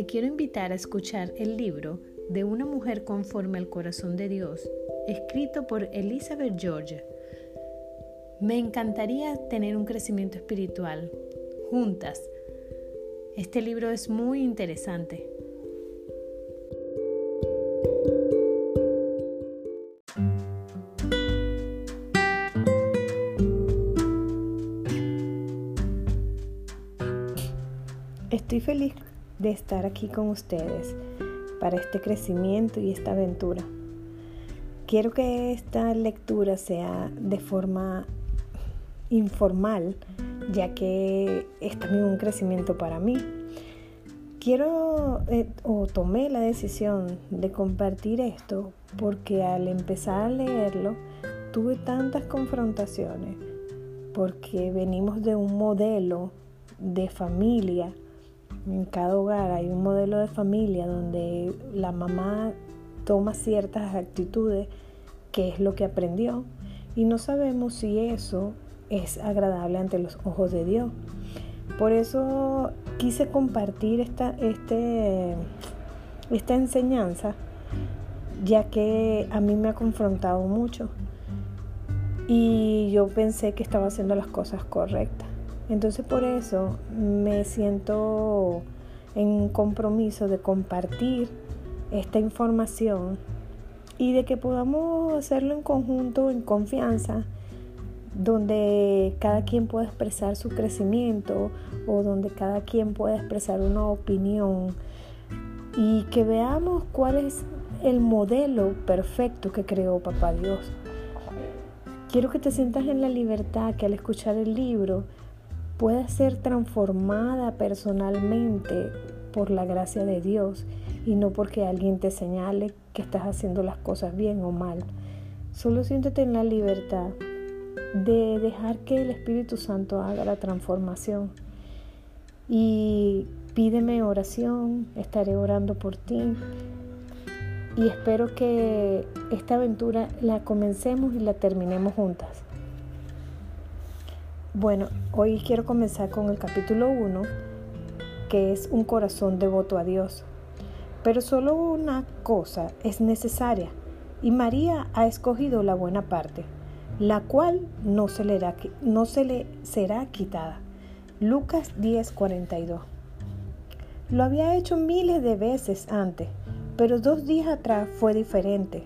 Te quiero invitar a escuchar el libro de una mujer conforme al corazón de Dios, escrito por Elizabeth George. Me encantaría tener un crecimiento espiritual juntas. Este libro es muy interesante. Estoy feliz de estar aquí con ustedes para este crecimiento y esta aventura. Quiero que esta lectura sea de forma informal, ya que es también un crecimiento para mí. Quiero eh, o tomé la decisión de compartir esto porque al empezar a leerlo tuve tantas confrontaciones porque venimos de un modelo de familia en cada hogar hay un modelo de familia donde la mamá toma ciertas actitudes que es lo que aprendió y no sabemos si eso es agradable ante los ojos de Dios. Por eso quise compartir esta, este, esta enseñanza ya que a mí me ha confrontado mucho y yo pensé que estaba haciendo las cosas correctas. Entonces por eso me siento en compromiso de compartir esta información y de que podamos hacerlo en conjunto, en confianza, donde cada quien pueda expresar su crecimiento o donde cada quien pueda expresar una opinión y que veamos cuál es el modelo perfecto que creó Papá Dios. Quiero que te sientas en la libertad que al escuchar el libro pueda ser transformada personalmente por la gracia de Dios y no porque alguien te señale que estás haciendo las cosas bien o mal. Solo siéntete en la libertad de dejar que el Espíritu Santo haga la transformación. Y pídeme oración, estaré orando por ti. Y espero que esta aventura la comencemos y la terminemos juntas. Bueno, hoy quiero comenzar con el capítulo 1, que es un corazón devoto a Dios. Pero solo una cosa es necesaria, y María ha escogido la buena parte, la cual no se le, será quitada. Lucas 10:42. Lo había hecho miles de veces antes, pero dos días atrás fue diferente.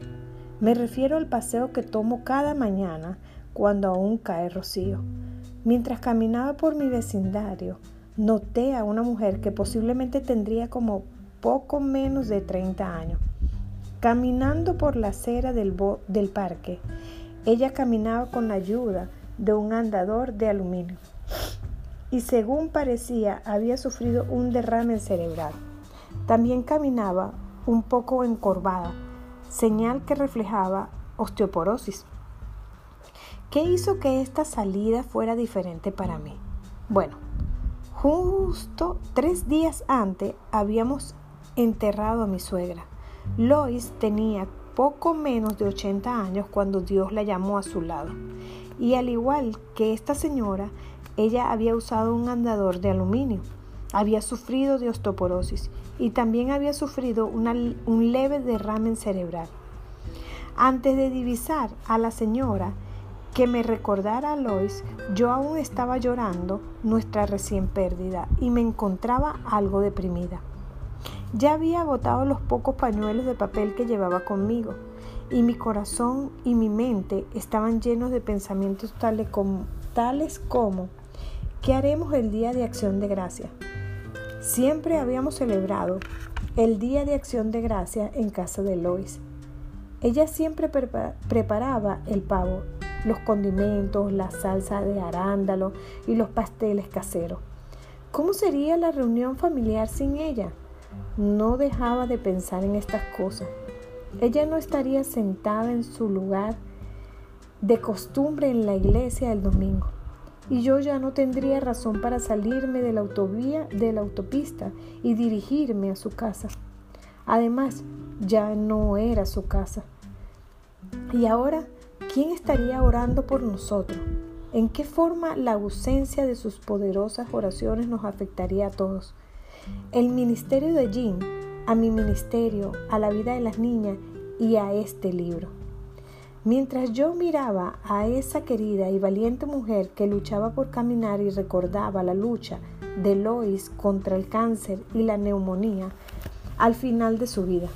Me refiero al paseo que tomo cada mañana cuando aún cae rocío. Mientras caminaba por mi vecindario, noté a una mujer que posiblemente tendría como poco menos de 30 años. Caminando por la acera del, parque, ella caminaba con la ayuda de un andador de aluminio y según parecía había sufrido un derrame cerebral. También caminaba un poco encorvada, señal que reflejaba osteoporosis. ¿Qué hizo que esta salida fuera diferente para mí? Bueno, justo tres días antes habíamos enterrado a mi suegra. Lois tenía poco menos de 80 años cuando Dios la llamó a su lado. Y al igual que esta señora, ella había usado un andador de aluminio, había sufrido de osteoporosis y también había sufrido un leve derrame cerebral. Antes de divisar a la señora, que me recordara a Lois, yo aún estaba llorando nuestra recién pérdida y me encontraba algo deprimida. Ya había agotado los pocos pañuelos de papel que llevaba conmigo y mi corazón y mi mente estaban llenos de pensamientos tales como, tales como ¿qué haremos el día de acción de gracia? Siempre habíamos celebrado el día de acción de gracia en casa de Lois. Ella siempre preparaba el pavo los condimentos, la salsa de arándalo y los pasteles caseros. ¿Cómo sería la reunión familiar sin ella? No dejaba de pensar en estas cosas. Ella no estaría sentada en su lugar de costumbre en la iglesia el domingo. Y yo ya no tendría razón para salirme de la autovía, de la autopista y dirigirme a su casa. Además, ya no era su casa. Y ahora ¿quién estaría orando por nosotros? ¿En qué forma la ausencia de sus poderosas oraciones nos afectaría a todos? el ministerio de Jean, a mi ministerio, a la vida de las niñas y a este libro. Mientras yo miraba a esa querida y valiente mujer que luchaba por caminar y recordaba la lucha de Lois contra el cáncer y la neumonía al final de su vida,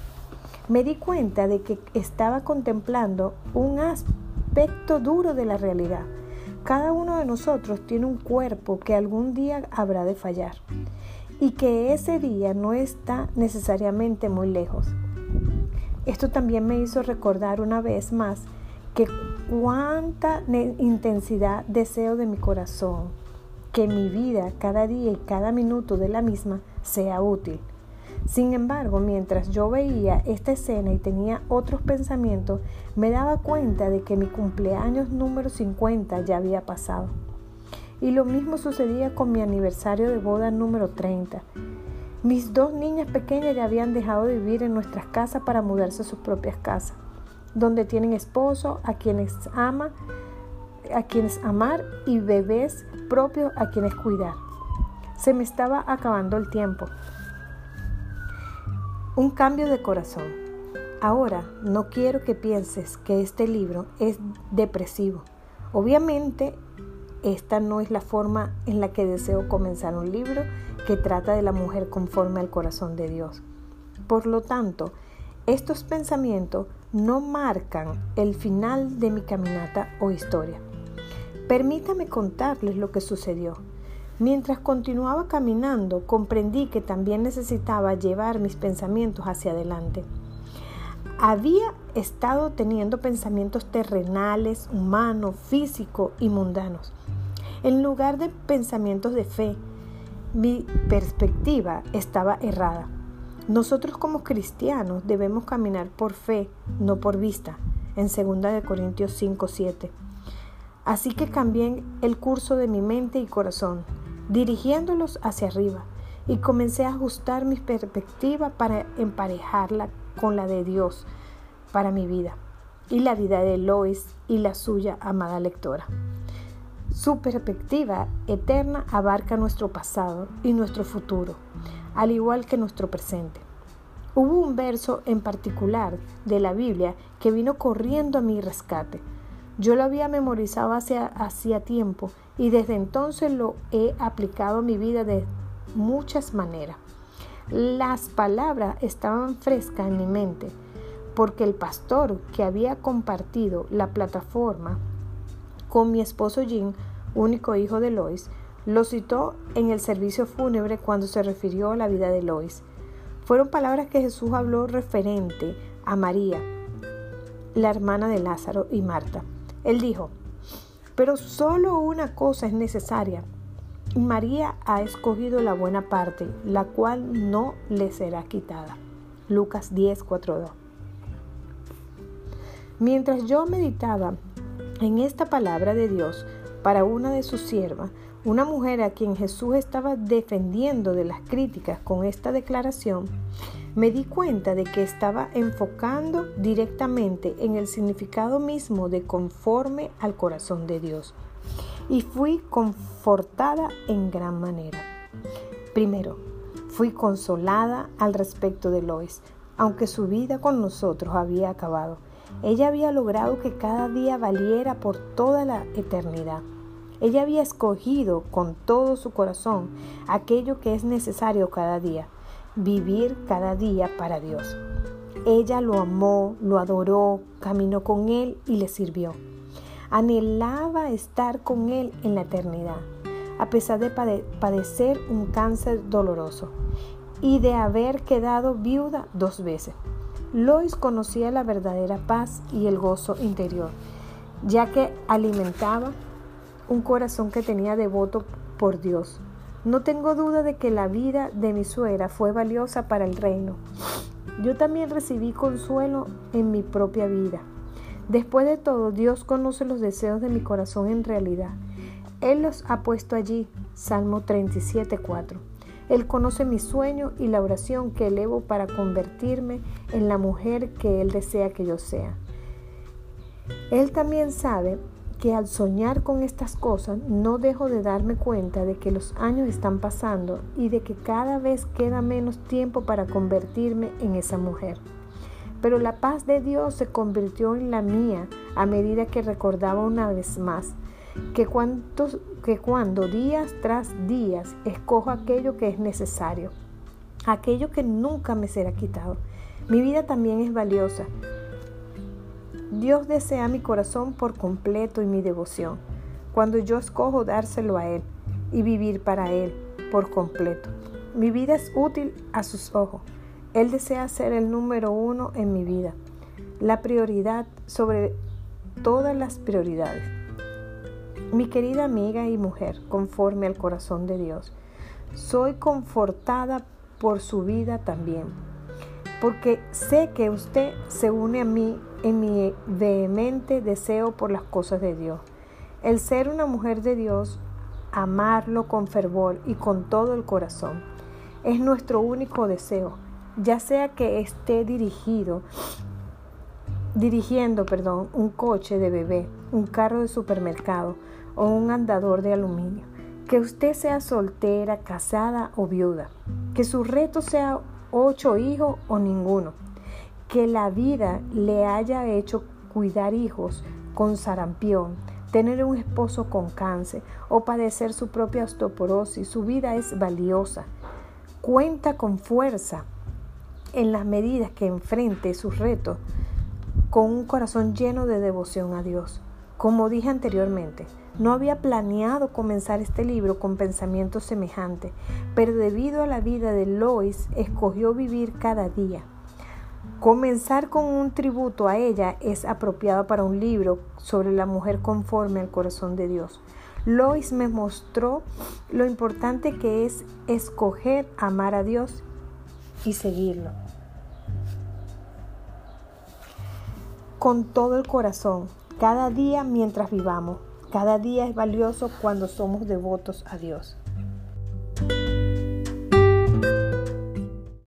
me di cuenta de que estaba contemplando un aspecto duro de la realidad. Cada uno de nosotros tiene un cuerpo que algún día habrá de fallar y que ese día no está necesariamente muy lejos. Esto también me hizo recordar una vez más que cuánta intensidad deseo de mi corazón que mi vida cada día y cada minuto de la misma sea útil. Sin embargo, mientras yo veía esta escena y tenía otros pensamientos, me daba cuenta de que mi cumpleaños número 50 ya había pasado. Y lo mismo sucedía con mi aniversario de boda número 30. Mis dos niñas pequeñas ya habían dejado de vivir en nuestras casas para mudarse a sus propias casas donde tienen esposo a quienes ama, a quienes amar y bebés propios a quienes cuidar. Se me estaba acabando el tiempo. Un cambio de corazón. Ahora no quiero que pienses que este libro es depresivo. Obviamente, esta no es la forma en la que deseo comenzar un libro que trata de la mujer conforme al corazón de Dios. Por lo tanto, estos pensamientos no marcan el final de mi caminata o historia. Permítame contarles lo que sucedió. Mientras continuaba caminando, comprendí que también necesitaba llevar mis pensamientos hacia adelante. Había estado teniendo pensamientos terrenales, humanos, físicos y mundanos. En lugar de pensamientos de fe, mi perspectiva estaba errada. Nosotros como cristianos debemos caminar por fe, no por vista, en 2 Corintios 5, 7. Así que cambié el curso de mi mente y corazón, dirigiéndolos hacia arriba, y comencé a ajustar mi perspectiva para emparejarla con la de Dios para mi vida y la vida de Lois y la suya amada lectora. Su perspectiva eterna abarca nuestro pasado y nuestro futuro al igual que nuestro presente. Hubo un verso en particular de la Biblia que vino corriendo a mi rescate. Yo lo había memorizado hacía tiempo y desde entonces lo he aplicado a mi vida de muchas maneras. Las palabras estaban frescas en mi mente porque el pastor que había compartido la plataforma con mi esposo Jim, único hijo de Lois, lo citó en el servicio fúnebre cuando se refirió a la vida de Lois. Fueron palabras que Jesús habló referente a María, la hermana de Lázaro y Marta. Él dijo, pero solo una cosa es necesaria. María ha escogido la buena parte, la cual no le será quitada. Lucas 10, 4, 2. Mientras yo meditaba en esta palabra de Dios para una de sus siervas, una mujer a quien Jesús estaba defendiendo de las críticas con esta declaración, me di cuenta de que estaba enfocando directamente en el significado mismo de conforme al corazón de Dios. Y fui confortada en gran manera. Primero, fui consolada al respecto de Lois, aunque su vida con nosotros había acabado. Ella había logrado que cada día valiera por toda la eternidad. Ella había escogido con todo su corazón aquello que es necesario cada día, vivir cada día para Dios. Ella lo amó, lo adoró, caminó con Él y le sirvió. Anhelaba estar con Él en la eternidad, a pesar de padecer un cáncer doloroso y de haber quedado viuda dos veces. Lois conocía la verdadera paz y el gozo interior, ya que alimentaba un corazón que tenía devoto por Dios. No tengo duda de que la vida de mi suegra fue valiosa para el reino. Yo también recibí consuelo en mi propia vida. Después de todo, Dios conoce los deseos de mi corazón en realidad. Él los ha puesto allí. Salmo 37.4. Él conoce mi sueño y la oración que elevo para convertirme en la mujer que Él desea que yo sea. Él también sabe que al soñar con estas cosas no dejo de darme cuenta de que los años están pasando y de que cada vez queda menos tiempo para convertirme en esa mujer. Pero la paz de Dios se convirtió en la mía a medida que recordaba una vez más que, que cuando días tras días escojo aquello que es necesario, aquello que nunca me será quitado. Mi vida también es valiosa, Dios desea mi corazón por completo y mi devoción, cuando yo escojo dárselo a Él y vivir para Él por completo. Mi vida es útil a sus ojos. Él desea ser el número uno en mi vida, la prioridad sobre todas las prioridades. Mi querida amiga y mujer, conforme al corazón de Dios, soy confortada por su vida también porque sé que usted se une a mí en mi vehemente deseo por las cosas de Dios. El ser una mujer de Dios, amarlo con fervor y con todo el corazón, es nuestro único deseo, ya sea que esté dirigido dirigiendo, perdón, un coche de bebé, un carro de supermercado o un andador de aluminio. Que usted sea soltera, casada o viuda. Que su reto sea ocho hijos o ninguno. Que la vida le haya hecho cuidar hijos con sarampión, tener un esposo con cáncer o padecer su propia osteoporosis. Su vida es valiosa. Cuenta con fuerza en las medidas que enfrente sus retos con un corazón lleno de devoción a Dios. Como dije anteriormente, no había planeado comenzar este libro con pensamientos semejantes, pero debido a la vida de Lois, escogió vivir cada día. Comenzar con un tributo a ella es apropiado para un libro sobre la mujer conforme al corazón de Dios. Lois me mostró lo importante que es escoger amar a Dios y seguirlo. Con todo el corazón, cada día mientras vivamos. Cada día es valioso cuando somos devotos a Dios.